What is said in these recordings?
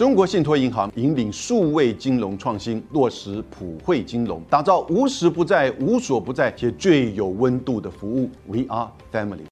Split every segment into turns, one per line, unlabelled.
中国信托银行引领数位金融创新，落实普惠金融，打造无时不在、无所不在且最有温度的服务。We are family。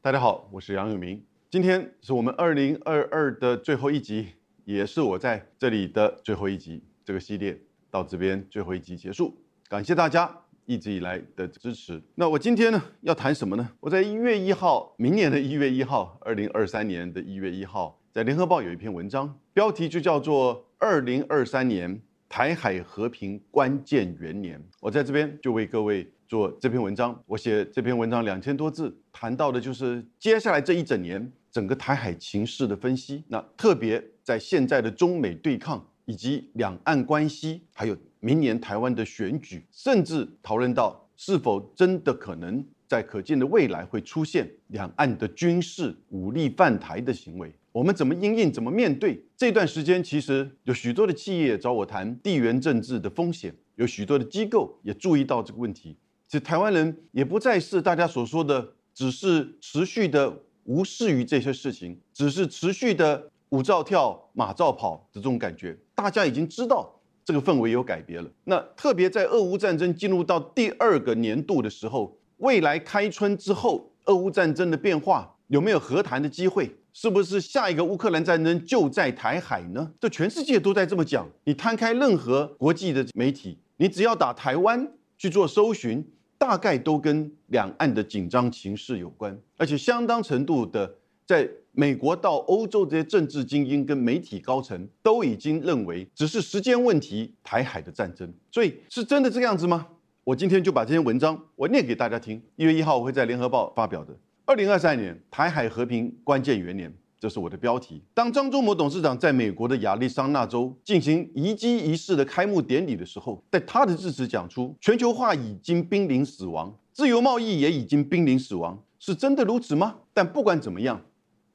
大家好，我是杨永明。今天是我们二零二二的最后一集，也是我在这里的最后一集。这个系列到这边最后一集结束，感谢大家。一直以来的支持。那我今天呢要谈什么呢？我在一月一号，明年的一月一号，二零二三年的一月一号，在联合报有一篇文章，标题就叫做《二零二三年台海和平关键元年》。我在这边就为各位做这篇文章。我写这篇文章两千多字，谈到的就是接下来这一整年整个台海情势的分析。那特别在现在的中美对抗以及两岸关系，还有。明年台湾的选举，甚至讨论到是否真的可能在可见的未来会出现两岸的军事武力犯台的行为，我们怎么应应，怎么面对？这段时间其实有许多的企业找我谈地缘政治的风险，有许多的机构也注意到这个问题。其实台湾人也不再是大家所说的，只是持续的无视于这些事情，只是持续的舞照跳马照跑的这种感觉。大家已经知道。这个氛围有改变了。那特别在俄乌战争进入到第二个年度的时候，未来开春之后，俄乌战争的变化有没有和谈的机会？是不是下一个乌克兰战争就在台海呢？这全世界都在这么讲。你摊开任何国际的媒体，你只要打台湾去做搜寻，大概都跟两岸的紧张情势有关，而且相当程度的在。美国到欧洲这些政治精英跟媒体高层都已经认为，只是时间问题，台海的战争。所以是真的这个样子吗？我今天就把这篇文章我念给大家听。一月一号我会在联合报发表的。二零二三年台海和平关键元年，这是我的标题。当张忠谋董事长在美国的亚利桑那州进行移机仪式的开幕典礼的时候，在他的致辞讲出，全球化已经濒临死亡，自由贸易也已经濒临死亡，是真的如此吗？但不管怎么样。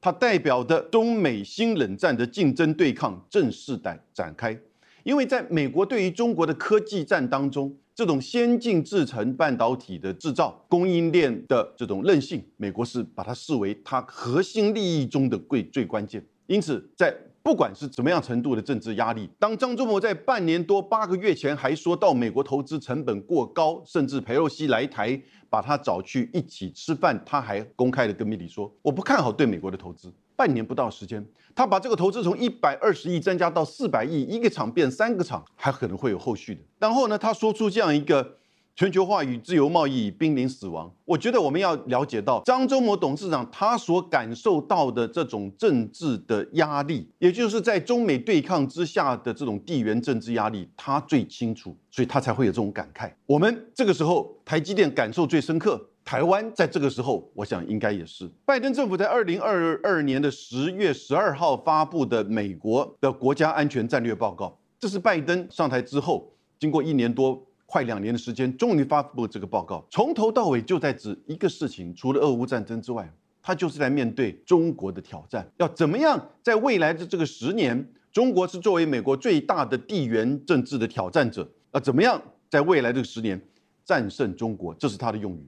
它代表的中美新冷战的竞争对抗正式的展开，因为在美国对于中国的科技战当中，这种先进制程半导体的制造供应链的这种韧性，美国是把它视为它核心利益中的贵最关键。因此，在不管是怎么样程度的政治压力，当张忠谋在半年多八个月前还说到美国投资成本过高，甚至佩洛西来台。把他找去一起吃饭，他还公开的跟媒体说：“我不看好对美国的投资。”半年不到时间，他把这个投资从一百二十亿增加到四百亿，一个厂变三个厂，还可能会有后续的。然后呢，他说出这样一个。全球化与自由贸易濒临死亡。我觉得我们要了解到张忠谋董事长他所感受到的这种政治的压力，也就是在中美对抗之下的这种地缘政治压力，他最清楚，所以他才会有这种感慨。我们这个时候台积电感受最深刻，台湾在这个时候，我想应该也是。拜登政府在二零二二年的十月十二号发布的美国的国家安全战略报告，这是拜登上台之后经过一年多。快两年的时间，终于发布这个报告，从头到尾就在指一个事情，除了俄乌战争之外，他就是在面对中国的挑战，要怎么样在未来的这个十年，中国是作为美国最大的地缘政治的挑战者，要怎么样在未来这个十年战胜中国，这是他的用语，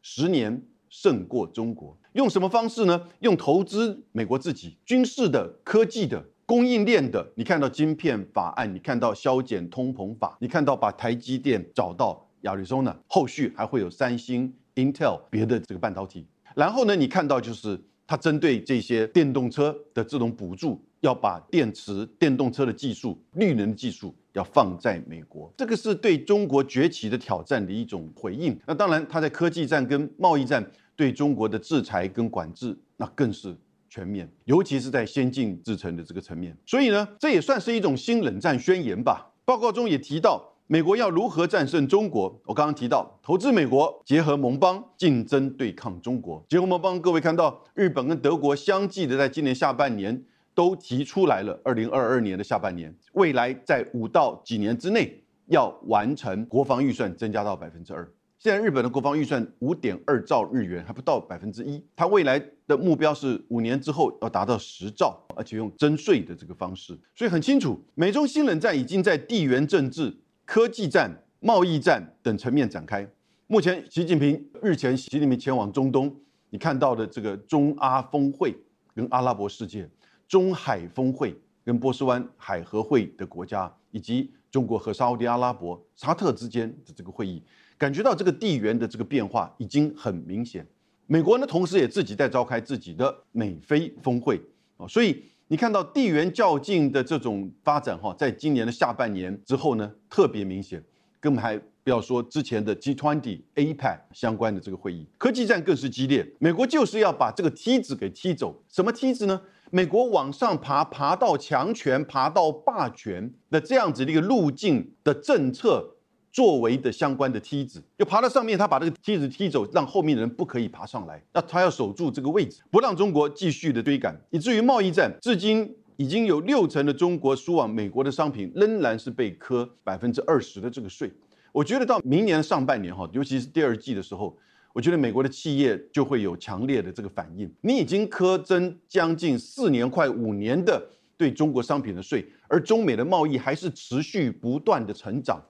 十年胜过中国，用什么方式呢？用投资美国自己军事的、科技的。供应链的，你看到晶片法案，你看到削减通膨法，你看到把台积电找到亚利桑那，后续还会有三星、Intel 别的这个半导体。然后呢，你看到就是它针对这些电动车的这种补助，要把电池、电动车的技术、绿能技术要放在美国，这个是对中国崛起的挑战的一种回应。那当然，它在科技战跟贸易战对中国的制裁跟管制，那更是。全面，尤其是在先进制程的这个层面，所以呢，这也算是一种新冷战宣言吧。报告中也提到，美国要如何战胜中国。我刚刚提到，投资美国，结合盟邦，竞争对抗中国。结合盟邦，各位看到，日本跟德国相继的在今年下半年都提出来了，二零二二年的下半年，未来在五到几年之内要完成国防预算增加到百分之二。现在日本的国防预算五点二兆日元，还不到百分之一。它未来的目标是五年之后要达到十兆，而且用征税的这个方式。所以很清楚，美中新冷战已经在地缘政治、科技战、贸易战等层面展开。目前，习近平日前，习近平前往中东，你看到的这个中阿峰会跟阿拉伯世界、中海峰会跟波斯湾海合会的国家，以及中国和沙特阿拉伯、沙特之间的这个会议，感觉到这个地缘的这个变化已经很明显。美国呢，同时也自己在召开自己的美菲峰会啊，所以你看到地缘较劲的这种发展哈，在今年的下半年之后呢，特别明显，更还。不要说之前的 G20、APEC 相关的这个会议，科技战更是激烈。美国就是要把这个梯子给踢走。什么梯子呢？美国往上爬，爬到强权、爬到霸权的这样子的一个路径的政策作为的相关的梯子，就爬到上面，他把这个梯子踢走，让后面的人不可以爬上来。那他要守住这个位置，不让中国继续的追赶，以至于贸易战至今已经有六成的中国输往美国的商品仍然是被科百分之二十的这个税。我觉得到明年上半年哈，尤其是第二季的时候，我觉得美国的企业就会有强烈的这个反应。你已经苛征将近四年、快五年的对中国商品的税，而中美的贸易还是持续不断的成长，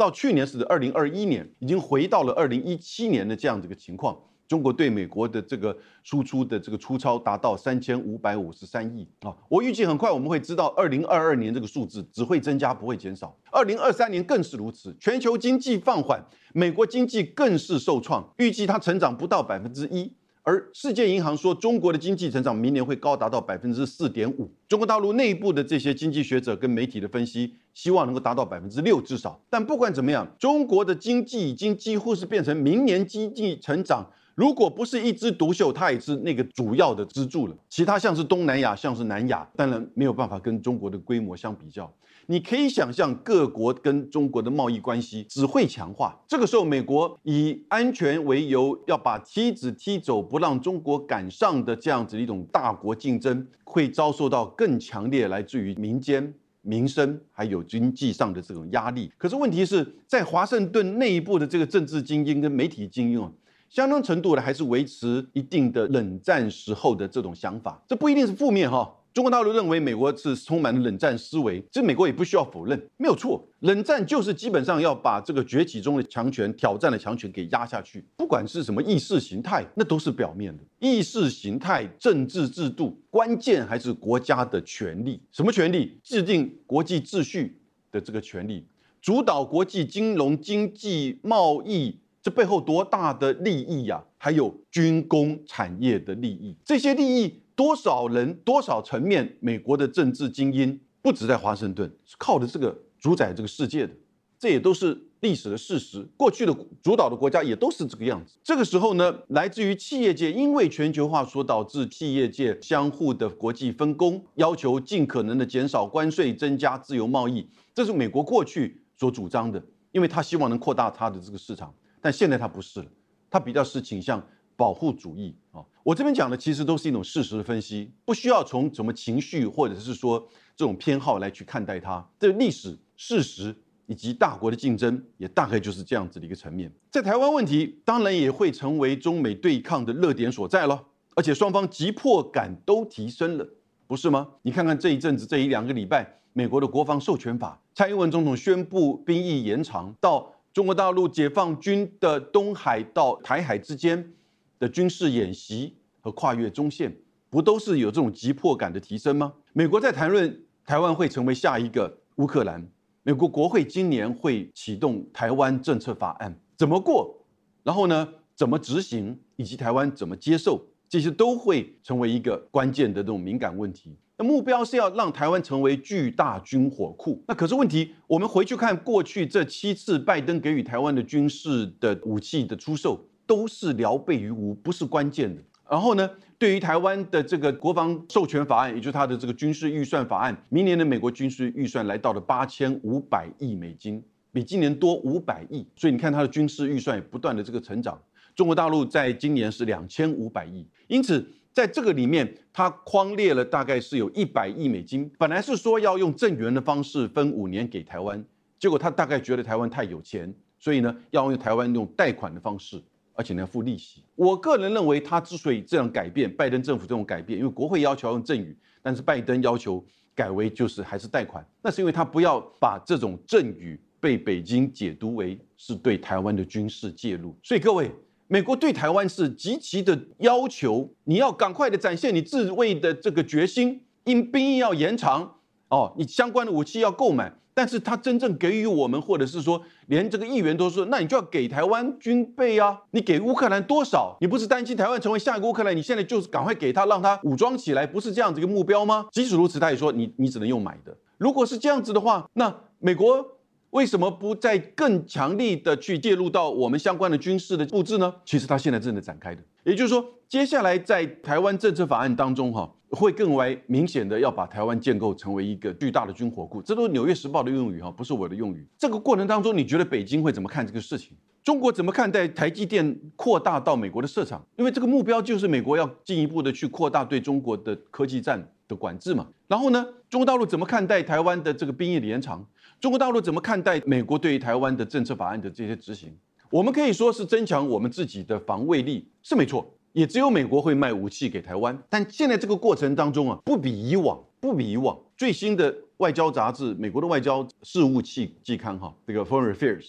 到去年是二零二一年，已经回到了二零一七年的这样子一个情况。中国对美国的这个输出的这个出超达到三千五百五十三亿啊！我预计很快我们会知道，二零二二年这个数字只会增加不会减少，二零二三年更是如此。全球经济放缓，美国经济更是受创，预计它成长不到百分之一。而世界银行说，中国的经济成长明年会高达到百分之四点五。中国大陆内部的这些经济学者跟媒体的分析，希望能够达到百分之六至少。但不管怎么样，中国的经济已经几乎是变成明年经济成长。如果不是一枝独秀，它也是那个主要的支柱了。其他像是东南亚，像是南亚，当然没有办法跟中国的规模相比较。你可以想象，各国跟中国的贸易关系只会强化。这个时候，美国以安全为由，要把梯子踢走，不让中国赶上的这样子一种大国竞争，会遭受到更强烈来自于民间民生还有经济上的这种压力。可是问题是在华盛顿内部的这个政治精英跟媒体精英啊。相当程度的还是维持一定的冷战时候的这种想法，这不一定是负面哈。中国大陆认为美国是充满了冷战思维，这美国也不需要否认，没有错。冷战就是基本上要把这个崛起中的强权、挑战的强权给压下去，不管是什么意识形态，那都是表面的。意识形态、政治制度，关键还是国家的权利。什么权利？制定国际秩序的这个权利，主导国际金融、经济、贸易。这背后多大的利益呀？还有军工产业的利益，这些利益多少人、多少层面？美国的政治精英不止在华盛顿，是靠的这个主宰这个世界的，这也都是历史的事实。过去的主导的国家也都是这个样子。这个时候呢，来自于企业界，因为全球化所导致企业界相互的国际分工，要求尽可能的减少关税，增加自由贸易，这是美国过去所主张的，因为他希望能扩大他的这个市场。但现在他不是了，他比较是倾向保护主义啊。我这边讲的其实都是一种事实的分析，不需要从什么情绪或者是说这种偏好来去看待它。这历史事实以及大国的竞争，也大概就是这样子的一个层面。在台湾问题，当然也会成为中美对抗的热点所在了，而且双方急迫感都提升了，不是吗？你看看这一阵子这一两个礼拜，美国的国防授权法，蔡英文总统宣布兵役延长到。中国大陆解放军的东海到台海之间的军事演习和跨越中线，不都是有这种急迫感的提升吗？美国在谈论台湾会成为下一个乌克兰，美国国会今年会启动台湾政策法案，怎么过？然后呢，怎么执行，以及台湾怎么接受，这些都会成为一个关键的这种敏感问题。目标是要让台湾成为巨大军火库。那可是问题，我们回去看过去这七次拜登给予台湾的军事的武器的出售，都是聊备于无，不是关键的。然后呢，对于台湾的这个国防授权法案，也就是它的这个军事预算法案，明年的美国军事预算来到了八千五百亿美金，比今年多五百亿。所以你看它的军事预算也不断的这个成长。中国大陆在今年是两千五百亿，因此。在这个里面，它框列了大概是有一百亿美金。本来是说要用正元的方式分五年给台湾，结果他大概觉得台湾太有钱，所以呢要用台湾用贷款的方式，而且呢付利息。我个人认为，他之所以这样改变，拜登政府这种改变，因为国会要求用赠与，但是拜登要求改为就是还是贷款，那是因为他不要把这种赠与被北京解读为是对台湾的军事介入。所以各位，美国对台湾是极其的要求，你要赶快的展现你自卫的这个决心，因兵役要延长哦，你相关的武器要购买。但是他真正给予我们，或者是说连这个议员都说，那你就要给台湾军备啊！你给乌克兰多少？你不是担心台湾成为下一个乌克兰？你现在就是赶快给他，让他武装起来，不是这样子一个目标吗？即使如此，他也说你你只能用买的。如果是这样子的话，那美国为什么不再更强力的去介入到我们相关的军事的布置呢？其实他现在正在展开的，也就是说，接下来在台湾政策法案当中，哈。会更为明显的要把台湾建构成为一个巨大的军火库，这都是《纽约时报》的用语哈，不是我的用语。这个过程当中，你觉得北京会怎么看这个事情？中国怎么看待台积电扩大到美国的市场？因为这个目标就是美国要进一步的去扩大对中国的科技战的管制嘛。然后呢，中国大陆怎么看待台湾的这个兵役的延长？中国大陆怎么看待美国对于台湾的政策法案的这些执行？我们可以说是增强我们自己的防卫力，是没错。也只有美国会卖武器给台湾，但现在这个过程当中啊，不比以往，不比以往。最新的外交杂志，美国的外交事务季季刊哈，这个 Foreign Affairs，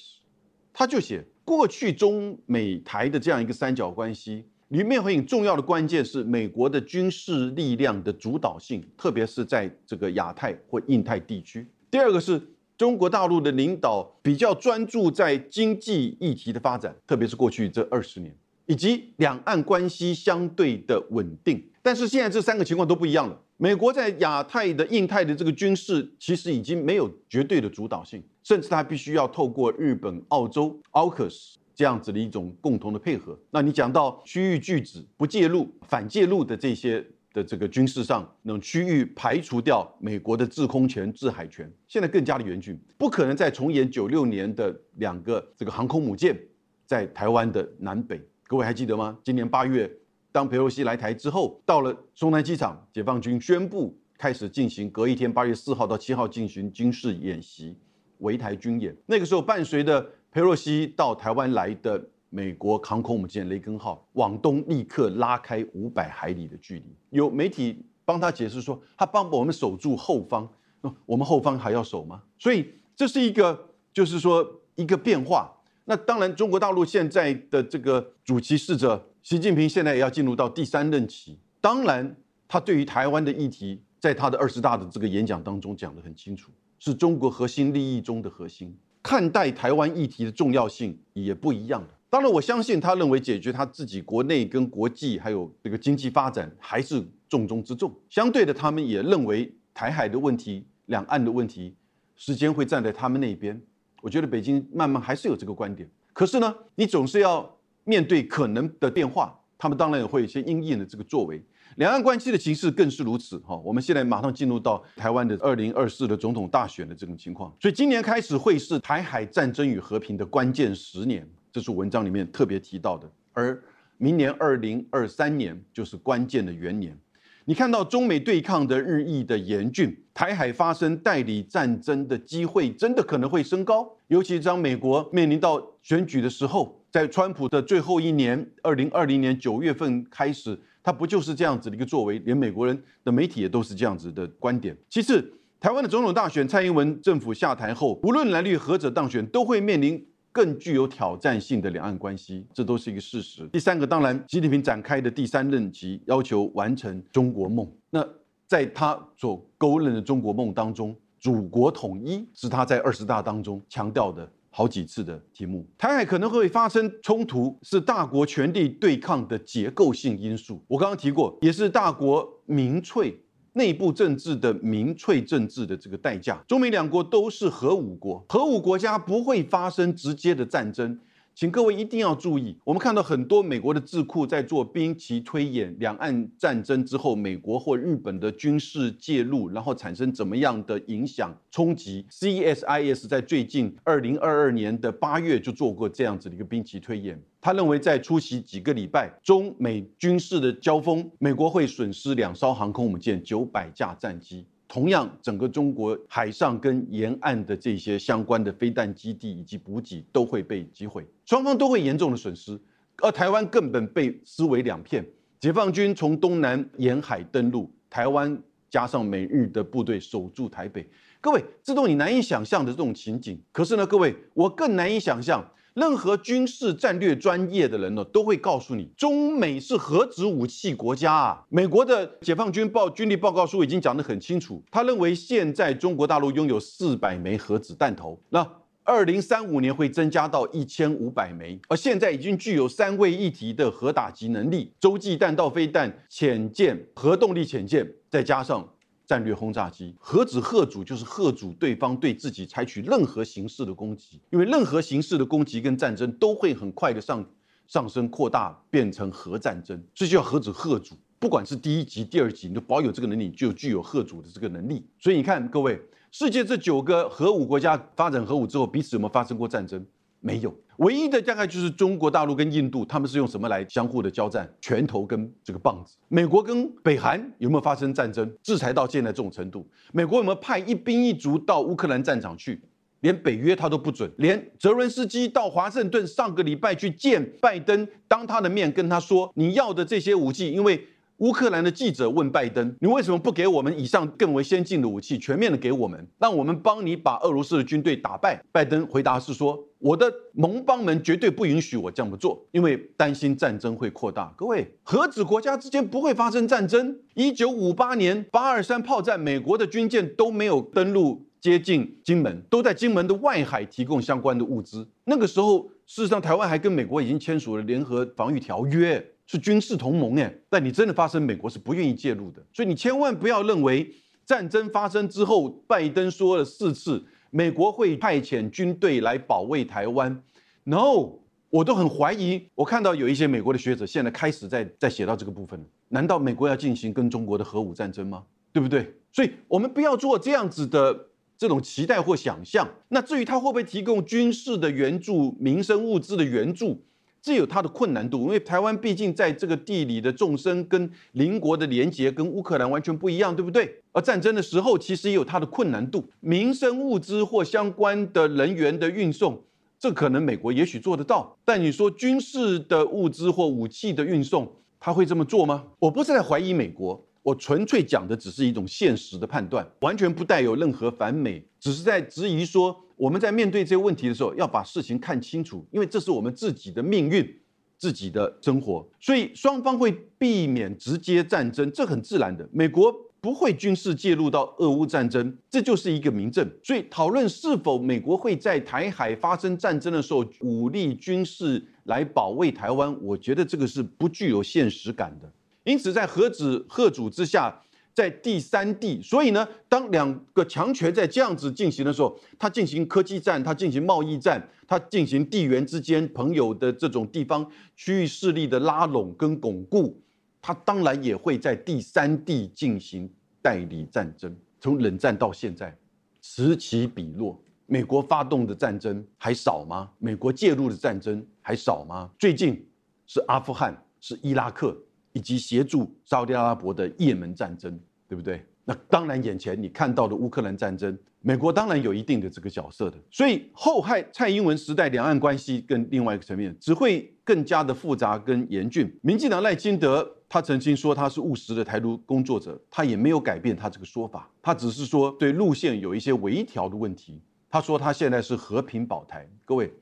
他就写过去中美台的这样一个三角关系里面很重要的关键是美国的军事力量的主导性，特别是在这个亚太或印太地区。第二个是中国大陆的领导比较专注在经济议题的发展，特别是过去这二十年。以及两岸关系相对的稳定，但是现在这三个情况都不一样了。美国在亚太的、印太的这个军事，其实已经没有绝对的主导性，甚至它必须要透过日本、澳洲、AUKUS 这样子的一种共同的配合。那你讲到区域拒止、不介入、反介入的这些的这个军事上，那种区域排除掉美国的制空权、制海权，现在更加的严峻，不可能再重演九六年的两个这个航空母舰在台湾的南北。各位还记得吗？今年八月，当佩洛西来台之后，到了松南机场，解放军宣布开始进行隔一天，八月四号到七号进行军事演习，围台军演。那个时候，伴随着佩洛西到台湾来的美国航空母舰雷根号往东立刻拉开五百海里的距离。有媒体帮他解释说，他帮我们守住后方，那我们后方还要守吗？所以这是一个，就是说一个变化。那当然，中国大陆现在的这个主席使者习近平现在也要进入到第三任期。当然，他对于台湾的议题，在他的二十大的这个演讲当中讲得很清楚，是中国核心利益中的核心。看待台湾议题的重要性也不一样的。当然，我相信他认为解决他自己国内跟国际还有这个经济发展还是重中之重。相对的，他们也认为台海的问题、两岸的问题，时间会站在他们那边。我觉得北京慢慢还是有这个观点，可是呢，你总是要面对可能的变化，他们当然也会有一些应应的这个作为。两岸关系的形势更是如此哈。我们现在马上进入到台湾的二零二四的总统大选的这种情况，所以今年开始会是台海战争与和平的关键十年，这是文章里面特别提到的。而明年二零二三年就是关键的元年。你看到中美对抗的日益的严峻，台海发生代理战争的机会真的可能会升高。尤其当美国面临到选举的时候，在川普的最后一年，二零二零年九月份开始，他不就是这样子的一个作为？连美国人的媒体也都是这样子的观点。其次，台湾的总统大选，蔡英文政府下台后，无论蓝绿何者当选，都会面临。更具有挑战性的两岸关系，这都是一个事实。第三个，当然，习近平展开的第三任期要求完成中国梦。那在他所勾勒的中国梦当中，祖国统一是他在二十大当中强调的好几次的题目。台海可能会发生冲突，是大国权力对抗的结构性因素。我刚刚提过，也是大国民粹。内部政治的民粹政治的这个代价，中美两国都是核武国，核武国家不会发生直接的战争。请各位一定要注意，我们看到很多美国的智库在做兵棋推演，两岸战争之后，美国或日本的军事介入，然后产生怎么样的影响冲击。CESIS 在最近二零二二年的八月就做过这样子的一个兵棋推演，他认为在出席几个礼拜中美军事的交锋，美国会损失两艘航空母舰、九百架战机。同样，整个中国海上跟沿岸的这些相关的飞弹基地以及补给都会被击毁，双方都会严重的损失，而台湾根本被撕为两片。解放军从东南沿海登陆，台湾加上美日的部队守住台北。各位，这都你难以想象的这种情景。可是呢，各位，我更难以想象。任何军事战略专业的人呢，都会告诉你，中美是核子武器国家啊。美国的解放军报军力报告书已经讲得很清楚，他认为现在中国大陆拥有四百枚核子弹头，那二零三五年会增加到一千五百枚，而现在已经具有三位一体的核打击能力，洲际弹道飞弹、潜舰、核动力潜舰，再加上。战略轰炸机，何止贺主，就是贺主对方对自己采取任何形式的攻击，因为任何形式的攻击跟战争都会很快的上上升扩大，变成核战争，这就叫何止贺主。不管是第一级、第二级，你都保有这个能力，就具有贺主的这个能力。所以你看，各位，世界这九个核武国家发展核武之后，彼此有没有发生过战争？没有，唯一的大概就是中国大陆跟印度，他们是用什么来相互的交战？拳头跟这个棒子。美国跟北韩有没有发生战争？制裁到现在这种程度，美国有没有派一兵一卒到乌克兰战场去？连北约他都不准，连泽伦斯基到华盛顿上个礼拜去见拜登，当他的面跟他说你要的这些武器，因为。乌克兰的记者问拜登：“你为什么不给我们以上更为先进的武器，全面的给我们，让我们帮你把俄罗斯的军队打败？”拜登回答是说：“我的盟邦们绝对不允许我这么做，因为担心战争会扩大。”各位，核子国家之间不会发生战争。一九五八年八二三炮战，美国的军舰都没有登陆接近金门，都在金门的外海提供相关的物资。那个时候，事实上台湾还跟美国已经签署了联合防御条约。是军事同盟哎，但你真的发生，美国是不愿意介入的。所以你千万不要认为战争发生之后，拜登说了四次，美国会派遣军队来保卫台湾。No，我都很怀疑。我看到有一些美国的学者现在开始在在写到这个部分难道美国要进行跟中国的核武战争吗？对不对？所以我们不要做这样子的这种期待或想象。那至于他会不会提供军事的援助、民生物资的援助？这有它的困难度，因为台湾毕竟在这个地理的纵深跟邻国的连接跟乌克兰完全不一样，对不对？而战争的时候，其实也有它的困难度，民生物资或相关的人员的运送，这可能美国也许做得到，但你说军事的物资或武器的运送，他会这么做吗？我不是在怀疑美国。我纯粹讲的只是一种现实的判断，完全不带有任何反美，只是在质疑说，我们在面对这些问题的时候，要把事情看清楚，因为这是我们自己的命运、自己的生活，所以双方会避免直接战争，这很自然的。美国不会军事介入到俄乌战争，这就是一个明证。所以讨论是否美国会在台海发生战争的时候武力军事来保卫台湾，我觉得这个是不具有现实感的。因此，在核子贺主之下，在第三地，所以呢，当两个强权在这样子进行的时候，它进行科技战，它进行贸易战，它进行地缘之间朋友的这种地方区域势力的拉拢跟巩固，它当然也会在第三地进行代理战争。从冷战到现在，此起彼落，美国发动的战争还少吗？美国介入的战争还少吗？最近是阿富汗，是伊拉克。以及协助沙特阿拉伯的也门战争，对不对？那当然，眼前你看到的乌克兰战争，美国当然有一定的这个角色的。所以后害蔡英文时代两岸关系跟另外一个层面只会更加的复杂跟严峻。民进党赖清德他曾经说他是务实的台独工作者，他也没有改变他这个说法，他只是说对路线有一些微调的问题。他说他现在是和平保台。各位，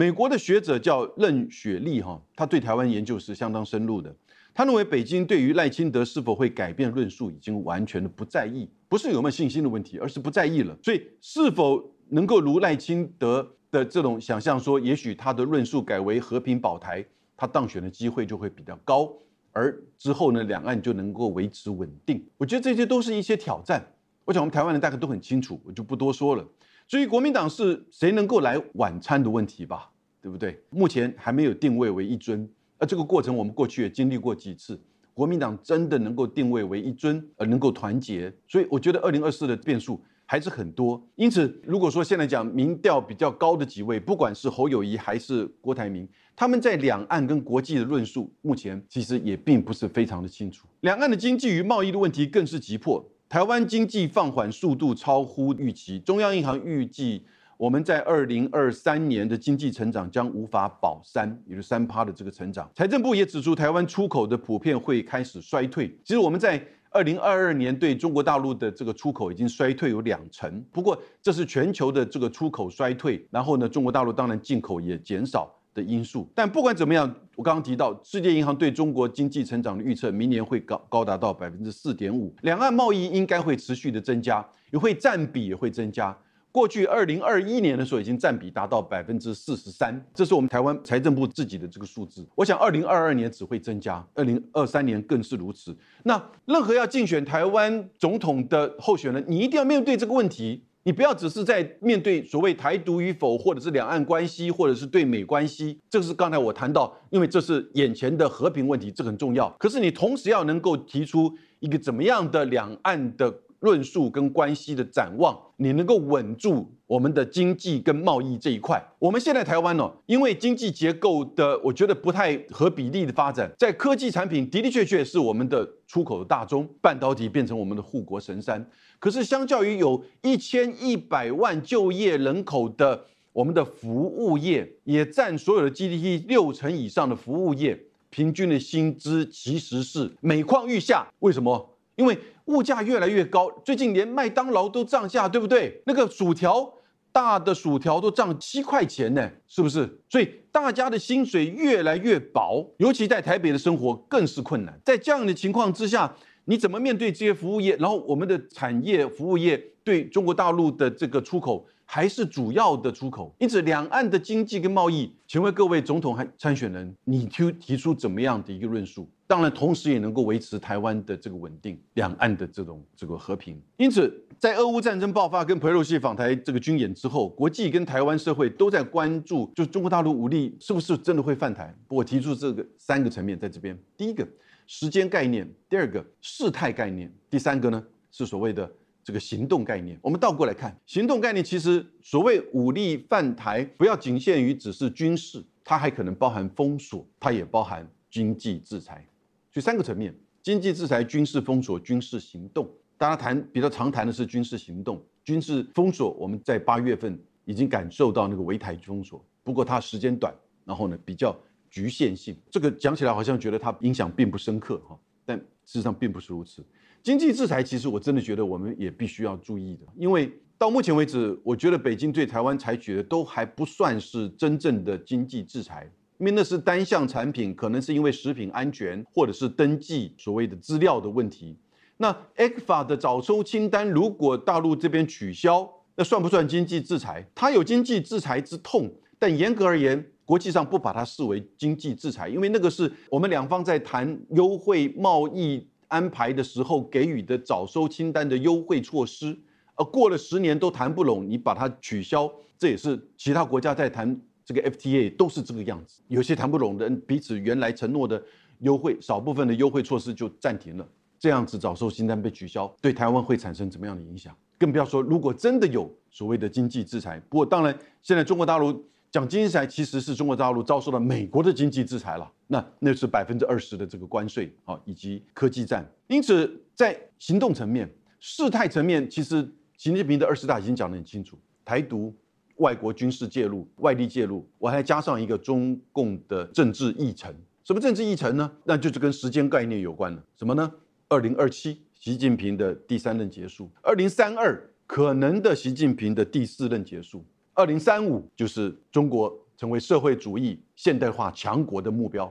美国的学者叫任雪莉哈，他对台湾研究是相当深入的。他认为北京对于赖清德是否会改变论述已经完全的不在意，不是有没有信心的问题，而是不在意了。所以是否能够如赖清德的这种想象说，也许他的论述改为和平保台，他当选的机会就会比较高，而之后呢，两岸就能够维持稳定。我觉得这些都是一些挑战。我想我们台湾人大概都很清楚，我就不多说了。至于国民党是谁能够来晚餐的问题吧，对不对？目前还没有定位为一尊。而这个过程，我们过去也经历过几次。国民党真的能够定位为一尊，而能够团结，所以我觉得二零二四的变数还是很多。因此，如果说现在讲民调比较高的几位，不管是侯友谊还是郭台铭，他们在两岸跟国际的论述，目前其实也并不是非常的清楚。两岸的经济与贸易的问题更是急迫，台湾经济放缓速度超乎预期，中央银行预计。我们在二零二三年的经济成长将无法保三，也就是三趴的这个成长。财政部也指出，台湾出口的普遍会开始衰退。其实我们在二零二二年对中国大陆的这个出口已经衰退有两成。不过这是全球的这个出口衰退，然后呢，中国大陆当然进口也减少的因素。但不管怎么样，我刚刚提到世界银行对中国经济成长的预测，明年会高高达到百分之四点五，两岸贸易应该会持续的增加，也会占比也会增加。过去二零二一年的时候，已经占比达到百分之四十三，这是我们台湾财政部自己的这个数字。我想二零二二年只会增加，二零二三年更是如此。那任何要竞选台湾总统的候选人，你一定要面对这个问题，你不要只是在面对所谓台独与否，或者是两岸关系，或者是对美关系。这是刚才我谈到，因为这是眼前的和平问题，这很重要。可是你同时要能够提出一个怎么样的两岸的。论述跟关系的展望，你能够稳住我们的经济跟贸易这一块。我们现在台湾呢，因为经济结构的，我觉得不太合比例的发展，在科技产品的的确确是我们的出口的大宗，半导体变成我们的护国神山。可是相较于有一千一百万就业人口的我们的服务业，也占所有的 GDP 六成以上的服务业，平均的薪资其实是每况愈下。为什么？因为物价越来越高，最近连麦当劳都涨价，对不对？那个薯条大的薯条都涨七块钱呢，是不是？所以大家的薪水越来越薄，尤其在台北的生活更是困难。在这样的情况之下，你怎么面对这些服务业？然后我们的产业服务业对中国大陆的这个出口还是主要的出口，因此两岸的经济跟贸易，请问各位总统还参选人，你提提出怎么样的一个论述？当然，同时也能够维持台湾的这个稳定，两岸的这种这个和平。因此，在俄乌战争爆发跟佩洛西访台这个军演之后，国际跟台湾社会都在关注，就中国大陆武力是不是真的会犯台？我提出这个三个层面在这边：第一个，时间概念；第二个，事态概念；第三个呢，是所谓的这个行动概念。我们倒过来看，行动概念其实所谓武力犯台，不要仅限于只是军事，它还可能包含封锁，它也包含经济制裁。所以三个层面：经济制裁、军事封锁、军事行动。大家谈比较常谈的是军事行动、军事封锁。我们在八月份已经感受到那个围台封锁，不过它时间短，然后呢比较局限性。这个讲起来好像觉得它影响并不深刻哈，但事实上并不是如此。经济制裁其实我真的觉得我们也必须要注意的，因为到目前为止，我觉得北京对台湾采取的都还不算是真正的经济制裁。因为那是单项产品，可能是因为食品安全或者是登记所谓的资料的问题。那 ECFA 的早收清单，如果大陆这边取消，那算不算经济制裁？它有经济制裁之痛，但严格而言，国际上不把它视为经济制裁，因为那个是我们两方在谈优惠贸易安排的时候给予的早收清单的优惠措施。而过了十年都谈不拢，你把它取消，这也是其他国家在谈。这个 FTA 都是这个样子，有些谈不拢的，彼此原来承诺的优惠，少部分的优惠措施就暂停了，这样子早收清单被取消，对台湾会产生怎么样的影响？更不要说，如果真的有所谓的经济制裁，不过当然，现在中国大陆讲经济制裁，其实是中国大陆遭受了美国的经济制裁了，那那是百分之二十的这个关税啊，以及科技战。因此，在行动层面、事态层面，其实习近平的二十大已经讲得很清楚，台独。外国军事介入、外力介入，我还加上一个中共的政治议程。什么政治议程呢？那就是跟时间概念有关了。什么呢？二零二七，习近平的第三任结束；二零三二，可能的习近平的第四任结束；二零三五，就是中国成为社会主义现代化强国的目标；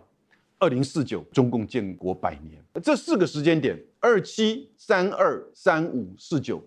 二零四九，中共建国百年。这四个时间点：二七、三二、三五、四九。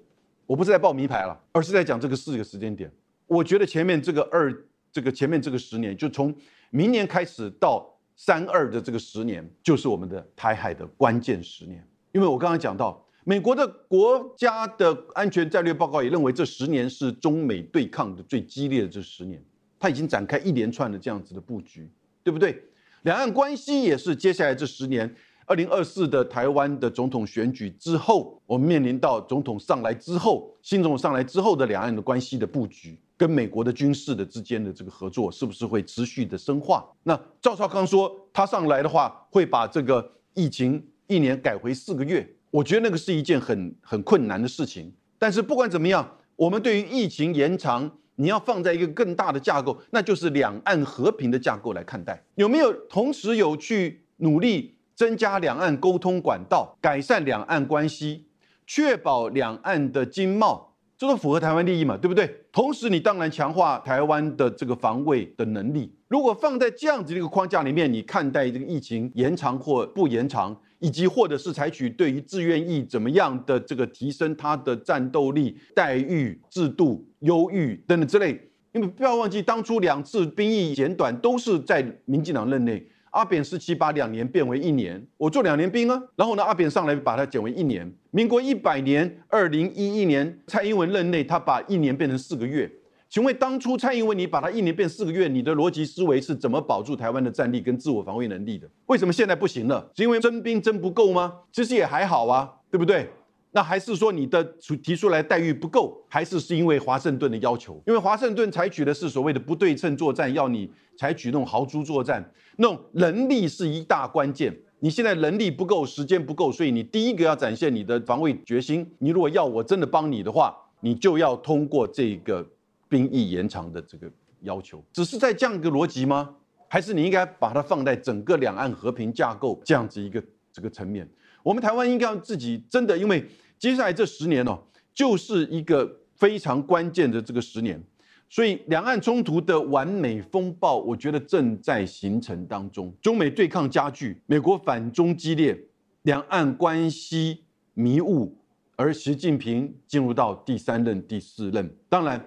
我不是在报名牌了，而是在讲这个四个时间点。我觉得前面这个二，这个前面这个十年，就从明年开始到三二的这个十年，就是我们的台海的关键十年。因为我刚刚讲到，美国的国家的安全战略报告也认为，这十年是中美对抗的最激烈的这十年，它已经展开一连串的这样子的布局，对不对？两岸关系也是接下来这十年。二零二四的台湾的总统选举之后，我们面临到总统上来之后，新总统上来之后的两岸的关系的布局，跟美国的军事的之间的这个合作，是不是会持续的深化？那赵少康说他上来的话，会把这个疫情一年改回四个月，我觉得那个是一件很很困难的事情。但是不管怎么样，我们对于疫情延长，你要放在一个更大的架构，那就是两岸和平的架构来看待，有没有同时有去努力？增加两岸沟通管道，改善两岸关系，确保两岸的经贸。这都符合台湾利益嘛，对不对？同时，你当然强化台湾的这个防卫的能力。如果放在这样子的一个框架里面，你看待这个疫情延长或不延长，以及或者是采取对于志愿役怎么样的这个提升他的战斗力、待遇、制度、优遇等等之类，因为不要忘记，当初两次兵役减短都是在民进党任内。阿扁时期把两年变为一年，我做两年兵啊，然后呢，阿扁上来把它减为一年。民国一百年，二零一一年，蔡英文任内，他把一年变成四个月。请问当初蔡英文你把它一年变四个月，你的逻辑思维是怎么保住台湾的战力跟自我防卫能力的？为什么现在不行了？是因为征兵征不够吗？其实也还好啊，对不对？那还是说你的提出来待遇不够，还是是因为华盛顿的要求？因为华盛顿采取的是所谓的不对称作战，要你采取那种豪猪作战，那种能力是一大关键。你现在能力不够，时间不够，所以你第一个要展现你的防卫决心。你如果要我真的帮你的话，你就要通过这个兵役延长的这个要求。只是在这样一个逻辑吗？还是你应该把它放在整个两岸和平架构这样子一个这个层面？我们台湾应该自己真的因为。接下来这十年哦，就是一个非常关键的这个十年，所以两岸冲突的完美风暴，我觉得正在形成当中。中美对抗加剧，美国反中激烈，两岸关系迷雾，而习近平进入到第三任、第四任。当然，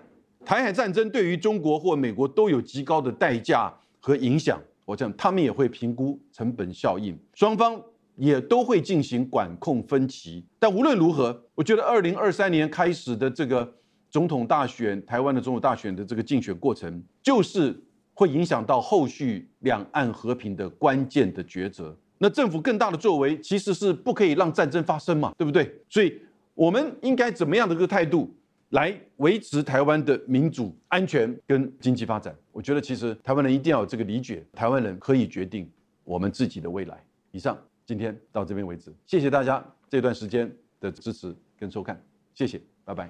台海战争对于中国或美国都有极高的代价和影响，我想他们也会评估成本效应，双方。也都会进行管控分歧，但无论如何，我觉得二零二三年开始的这个总统大选，台湾的总统大选的这个竞选过程，就是会影响到后续两岸和平的关键的抉择。那政府更大的作为，其实是不可以让战争发生嘛，对不对？所以我们应该怎么样的一个态度来维持台湾的民主安全跟经济发展。我觉得其实台湾人一定要有这个理解台湾人可以决定我们自己的未来以上今天到这边为止。谢谢大家这段时间的支持跟收看谢谢。拜拜。